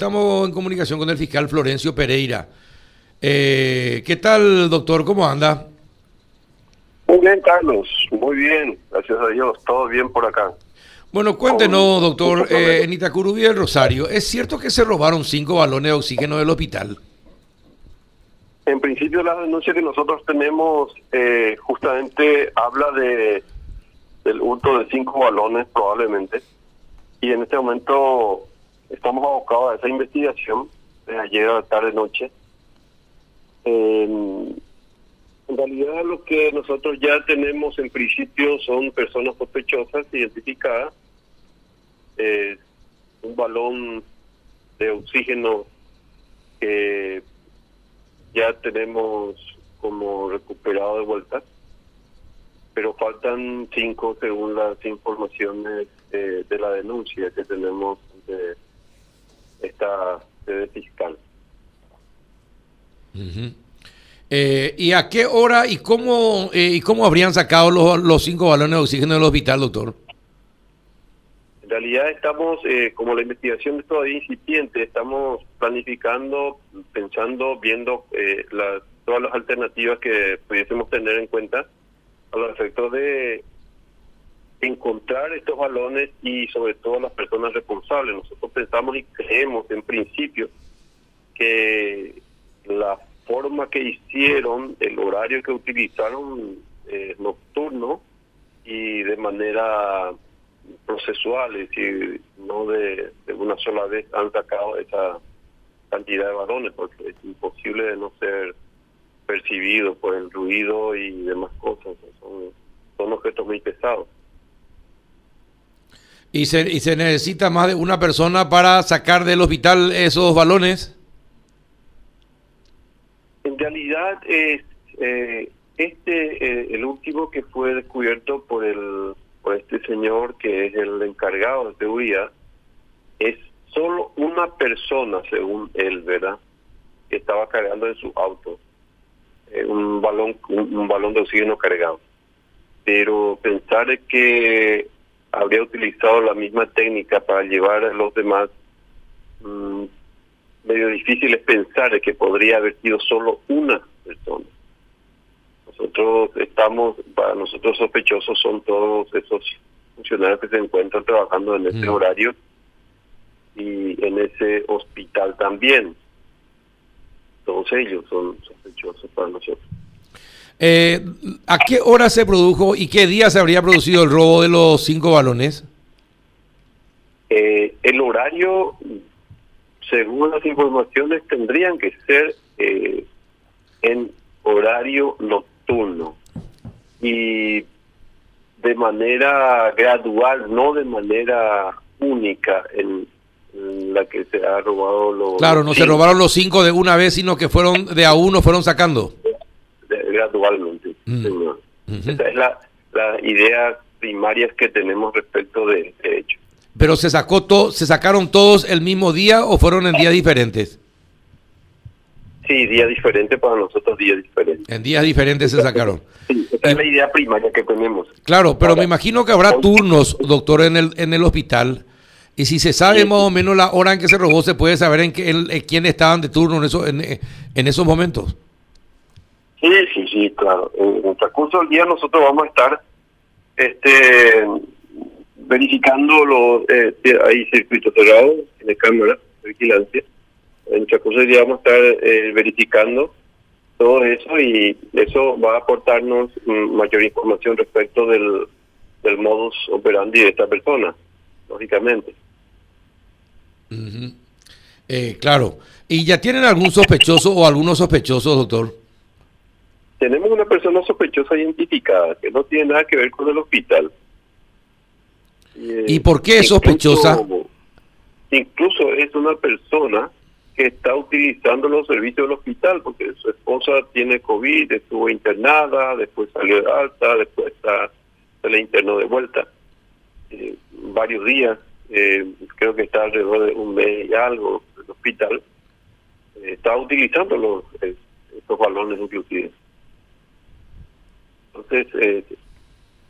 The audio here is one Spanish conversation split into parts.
estamos en comunicación con el fiscal Florencio Pereira. Eh, ¿Qué tal, doctor? ¿Cómo anda? Muy bien, Carlos. Muy bien. Gracias a Dios. Todo bien por acá. Bueno, cuéntenos, doctor, eh, en Itacurubí del Rosario, ¿es cierto que se robaron cinco balones de oxígeno del hospital? En principio, la denuncia que nosotros tenemos eh, justamente habla de del hurto de cinco balones, probablemente. Y en este momento estamos abocados a esa investigación de ayer a la tarde-noche. en realidad lo que nosotros ya tenemos en principio son personas sospechosas identificadas. un balón de oxígeno que ya tenemos como recuperado de vuelta, pero faltan cinco según las informaciones de la denuncia que tenemos de esta sede fiscal. eh, ¿Y a qué hora y cómo eh, y cómo habrían sacado los, los cinco balones de oxígeno del hospital, doctor? En realidad estamos, eh, como la investigación es todavía incipiente, estamos planificando, pensando, viendo eh, las, todas las alternativas que pudiésemos tener en cuenta a los efectos de encontrar estos balones y sobre todo las personas responsables. Nosotros pensamos y creemos en principio que la forma que hicieron, el horario que utilizaron eh, nocturno y de manera procesual, es decir, no de, de una sola vez han sacado esa cantidad de balones, porque es imposible de no ser percibido por el ruido y demás cosas. Son, son objetos muy pesados. ¿Y se, ¿Y se necesita más de una persona para sacar del hospital esos balones? En realidad es eh, este eh, el último que fue descubierto por el por este señor que es el encargado de seguridad es solo una persona según él, ¿verdad? Que estaba cargando en su auto eh, un balón un, un balón de oxígeno cargado. Pero pensar que habría utilizado la misma técnica para llevar a los demás, mmm, medio difícil es pensar que podría haber sido solo una persona. Nosotros estamos, para nosotros sospechosos son todos esos funcionarios que se encuentran trabajando en ese mm. horario y en ese hospital también. Todos ellos son sospechosos para nosotros. Eh, ¿A qué hora se produjo y qué día se habría producido el robo de los cinco balones? Eh, el horario, según las informaciones, tendrían que ser eh, en horario nocturno y de manera gradual, no de manera única en, en la que se ha robado los... Claro, no cinco. se robaron los cinco de una vez, sino que fueron de a uno, fueron sacando gradualmente. Mm. Uh -huh. Esa es la, la idea primaria que tenemos respecto de, de hecho. Pero se sacó todo, se sacaron todos el mismo día o fueron en días diferentes. Sí, días diferentes para nosotros, días diferentes. En días diferentes se sacaron. Sí, esa y, es la idea primaria que tenemos. Claro, pero Ahora, me imagino que habrá turnos, doctor, en el en el hospital. Y si se sabe sí. más o menos la hora en que se robó, se puede saber en, qué, en, en quién estaban de turno en, eso, en, en esos momentos. Sí, sí, sí, claro. En el transcurso del día nosotros vamos a estar este verificando los eh, hay circuitos cerrados en cámara de vigilancia. En el transcurso del día vamos a estar eh, verificando todo eso y eso va a aportarnos mm, mayor información respecto del, del modus operandi de esta persona, lógicamente. Uh claro. ¿Y ya tienen algún sospechoso o algunos sospechosos, doctor? Tenemos una persona sospechosa identificada que no tiene nada que ver con el hospital. ¿Y, ¿Y por qué es sospechosa? Incluso es una persona que está utilizando los servicios del hospital porque su esposa tiene COVID, estuvo internada, después salió de alta, después está, se le internó de vuelta. Eh, varios días, eh, creo que está alrededor de un mes y algo en el hospital. Eh, está utilizando los, estos balones inclusive. Entonces, eh,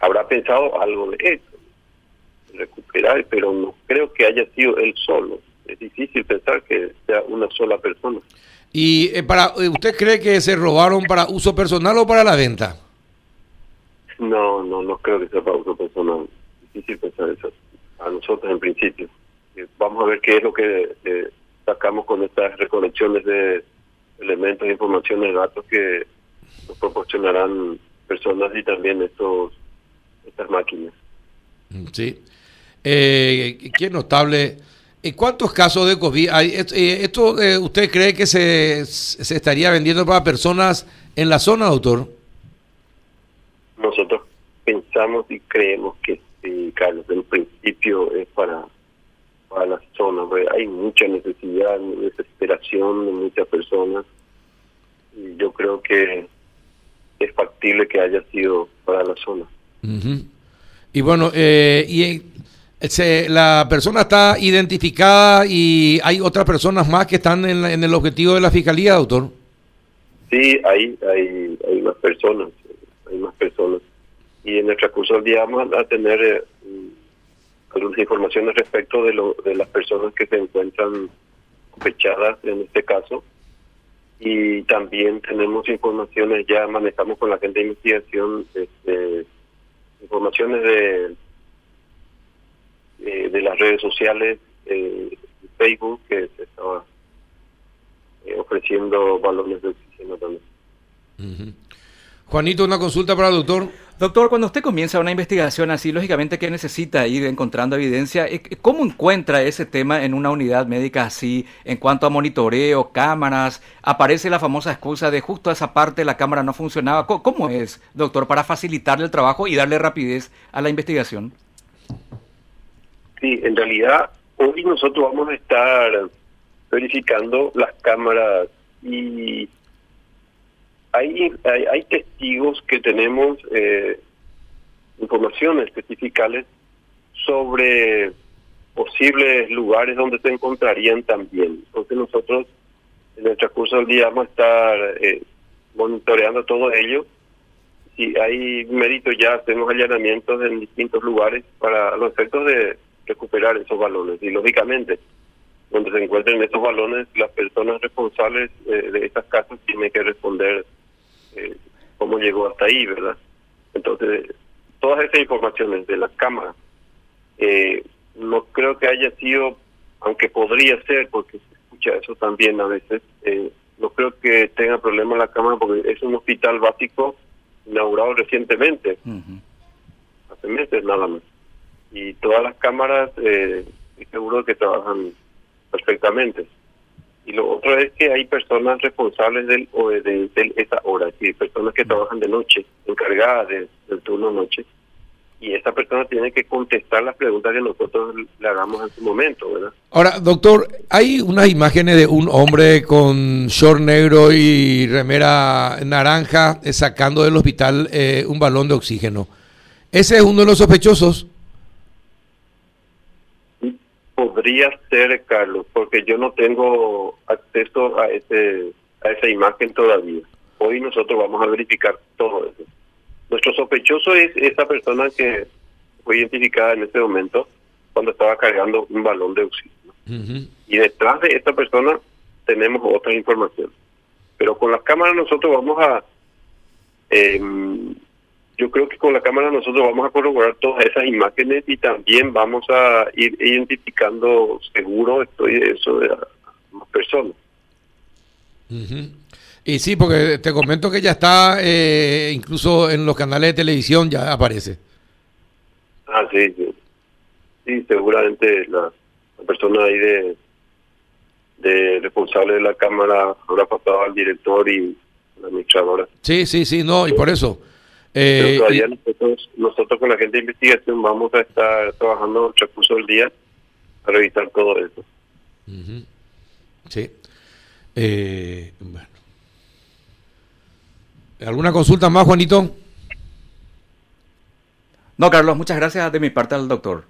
habrá pensado algo de eso, recuperar, pero no creo que haya sido él solo. es difícil pensar que sea una sola persona. ¿Y eh, para eh, usted cree que se robaron para uso personal o para la venta? No, no, no creo que sea para uso personal. Difícil pensar eso. A nosotros en principio. Eh, Vamos a ver qué es lo que eh, sacamos con estas recolecciones de elementos, informaciones, datos que nos proporcionarán personas y también estos estas máquinas. Sí. Eh, qué notable. ¿Y cuántos casos de COVID hay? Esto, eh, esto, eh, ¿Usted cree que se, se estaría vendiendo para personas en la zona, doctor? Nosotros pensamos y creemos que sí, Carlos, en principio es para, para la zona. porque Hay mucha necesidad, desesperación de muchas personas y yo creo que es factible que haya sido para la zona. Y bueno, eh, y eh, se- la persona está identificada y hay otras personas más que están en, la- en el objetivo de la fiscalía, doctor. Sí, hay, hay, hay más personas, hay más personas. Y en el transcurso del día vamos a tener eh, algunas informaciones respecto de, lo, de las personas que se encuentran sospechadas en este caso. Y también tenemos informaciones, ya manejamos con la gente de investigación, este, informaciones de, eh, de las redes sociales, eh, Facebook, que se estaba eh, ofreciendo balones de oxígeno también. Juanito, una consulta para el doctor. Doctor, cuando usted comienza una investigación así, lógicamente que necesita ir encontrando evidencia, Eh, ¿cómo encuentra ese tema en una unidad médica así en cuanto a monitoreo, cámaras? Aparece la famosa excusa de justo esa parte la cámara no funcionaba. ¿Cómo es, doctor, para facilitarle el trabajo y darle rapidez a la investigación? Sí, en realidad hoy nosotros vamos a estar verificando las cámaras y hay, hay, hay testigos que tenemos eh, informaciones especificales sobre posibles lugares donde se encontrarían también. Entonces nosotros en el transcurso del día vamos a estar eh, monitoreando todo ello. Si hay mérito ya hacemos allanamientos en distintos lugares para los efectos de recuperar esos balones. Y lógicamente, donde se encuentren esos balones, las personas responsables eh, de estas casas tienen que responder cómo llegó hasta ahí, ¿verdad? Entonces, todas esas informaciones de las cámaras, eh, no creo que haya sido, aunque podría ser, porque se escucha eso también a veces, eh, no creo que tenga problema la cámara porque es un hospital básico inaugurado recientemente, hace meses nada más. Y todas las cámaras, eh, seguro que trabajan perfectamente. Y lo otro es que hay personas responsables del, o de, esa hora, es personas que trabajan de noche, encargadas de- del turno noche. Y esa persona tiene que contestar las preguntas que nosotros le hagamos en su momento, ¿verdad? Ahora, doctor, hay unas imágenes de un hombre con short negro y remera naranja sacando del hospital eh, un balón de oxígeno. Ese es uno de los sospechosos. Podría ser, Carlos, porque yo no tengo acceso a ese a esa imagen todavía. Hoy nosotros vamos a verificar todo eso. Nuestro sospechoso es esa persona que fue identificada en este momento cuando estaba cargando un balón de oxígeno. Y detrás de esta persona tenemos otras informaciones. Pero con las cámaras nosotros vamos a... em, yo creo que con la cámara nosotros vamos a corroborar todas esas imágenes y también vamos a ir identificando, seguro estoy de eso, de más personas. Y sí, porque te comento que ya está, eh, incluso en los canales de televisión ya aparece. Ah, sí, sí. Sí, seguramente la, la persona ahí de, de responsable de la cámara habrá pasado al director y la administradora. Sí, sí, sí, no, y por eso. Pero Eh, todavía y- nosotros, nosotros con la gente de investigación vamos a estar trabajando el transcurso del día a revisar todo eso. Sí. Eh, bueno. ¿Alguna consulta más, Juanito? No, Carlos, muchas gracias de mi parte al doctor.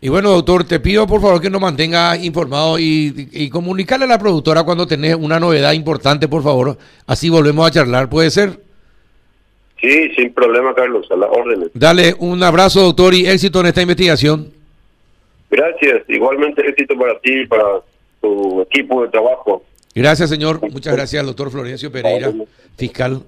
Y bueno, doctor, te pido por favor que nos mantenga informado y, y comunicarle a la productora cuando tenés una novedad importante, por favor. Así volvemos a charlar, ¿puede ser? Sí, sin problema, Carlos, a las órdenes. Dale un abrazo, doctor, y éxito en esta investigación. Gracias, igualmente éxito para ti y para tu equipo de trabajo. Gracias, señor. Muchas gracias, doctor Florencio Pereira, fiscal